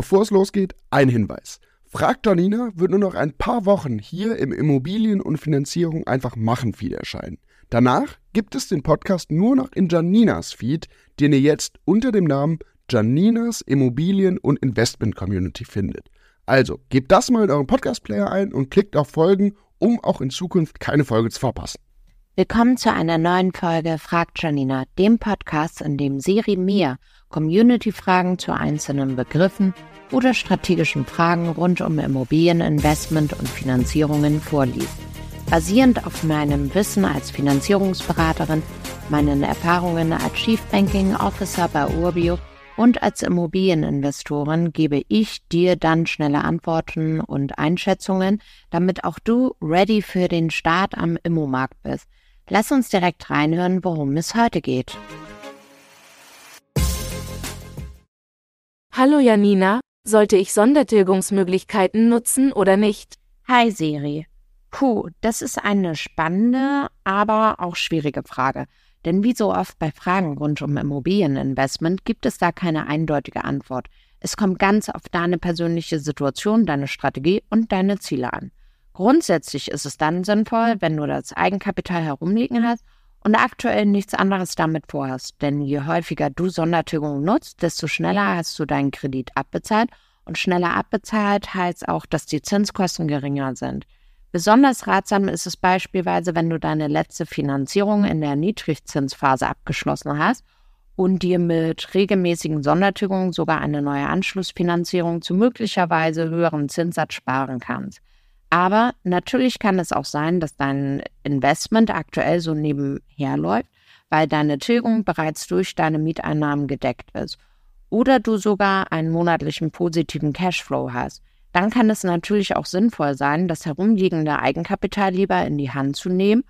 Bevor es losgeht, ein Hinweis. Fragt Janina wird nur noch ein paar Wochen hier im Immobilien- und Finanzierung einfach machen Feed erscheinen. Danach gibt es den Podcast nur noch in Janinas Feed, den ihr jetzt unter dem Namen Janinas Immobilien- und Investment Community findet. Also gebt das mal in euren Podcast-Player ein und klickt auf Folgen, um auch in Zukunft keine Folge zu verpassen. Willkommen zu einer neuen Folge Fragt Janina, dem Podcast, in dem Siri mir Community-Fragen zu einzelnen Begriffen oder strategischen Fragen rund um Immobilieninvestment und Finanzierungen vorliest. Basierend auf meinem Wissen als Finanzierungsberaterin, meinen Erfahrungen als Chief Banking Officer bei Urbio und als Immobilieninvestorin gebe ich dir dann schnelle Antworten und Einschätzungen, damit auch du ready für den Start am Immomarkt bist. Lass uns direkt reinhören, worum es heute geht. Hallo Janina, sollte ich Sondertilgungsmöglichkeiten nutzen oder nicht? Hi Siri. Puh, das ist eine spannende, aber auch schwierige Frage. Denn wie so oft bei Fragen rund um Immobilieninvestment gibt es da keine eindeutige Antwort. Es kommt ganz auf deine persönliche Situation, deine Strategie und deine Ziele an. Grundsätzlich ist es dann sinnvoll, wenn du das Eigenkapital herumliegen hast und aktuell nichts anderes damit vorhast. Denn je häufiger du Sondertilgung nutzt, desto schneller hast du deinen Kredit abbezahlt und schneller abbezahlt heißt auch, dass die Zinskosten geringer sind. Besonders ratsam ist es beispielsweise, wenn du deine letzte Finanzierung in der Niedrigzinsphase abgeschlossen hast und dir mit regelmäßigen Sondertilgungen sogar eine neue Anschlussfinanzierung zu möglicherweise höheren Zinssatz sparen kannst. Aber natürlich kann es auch sein, dass dein Investment aktuell so nebenher läuft, weil deine Tilgung bereits durch deine Mieteinnahmen gedeckt ist oder du sogar einen monatlichen positiven Cashflow hast dann kann es natürlich auch sinnvoll sein, das herumliegende Eigenkapital lieber in die Hand zu nehmen,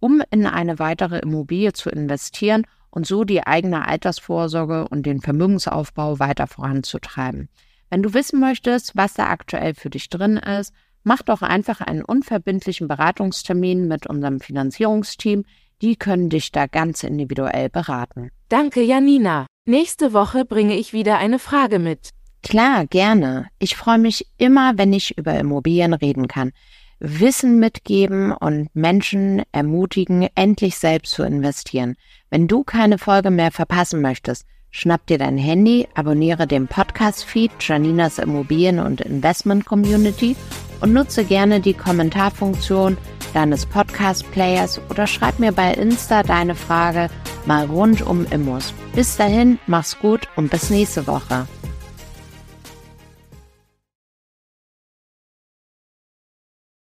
um in eine weitere Immobilie zu investieren und so die eigene Altersvorsorge und den Vermögensaufbau weiter voranzutreiben. Wenn du wissen möchtest, was da aktuell für dich drin ist, mach doch einfach einen unverbindlichen Beratungstermin mit unserem Finanzierungsteam. Die können dich da ganz individuell beraten. Danke, Janina. Nächste Woche bringe ich wieder eine Frage mit. Klar, gerne. Ich freue mich immer, wenn ich über Immobilien reden kann. Wissen mitgeben und Menschen ermutigen, endlich selbst zu investieren. Wenn du keine Folge mehr verpassen möchtest, schnapp dir dein Handy, abonniere den Podcast-Feed Janinas Immobilien- und Investment Community und nutze gerne die Kommentarfunktion deines Podcast-Players oder schreib mir bei Insta deine Frage mal rund um Immos. Bis dahin, mach's gut und bis nächste Woche.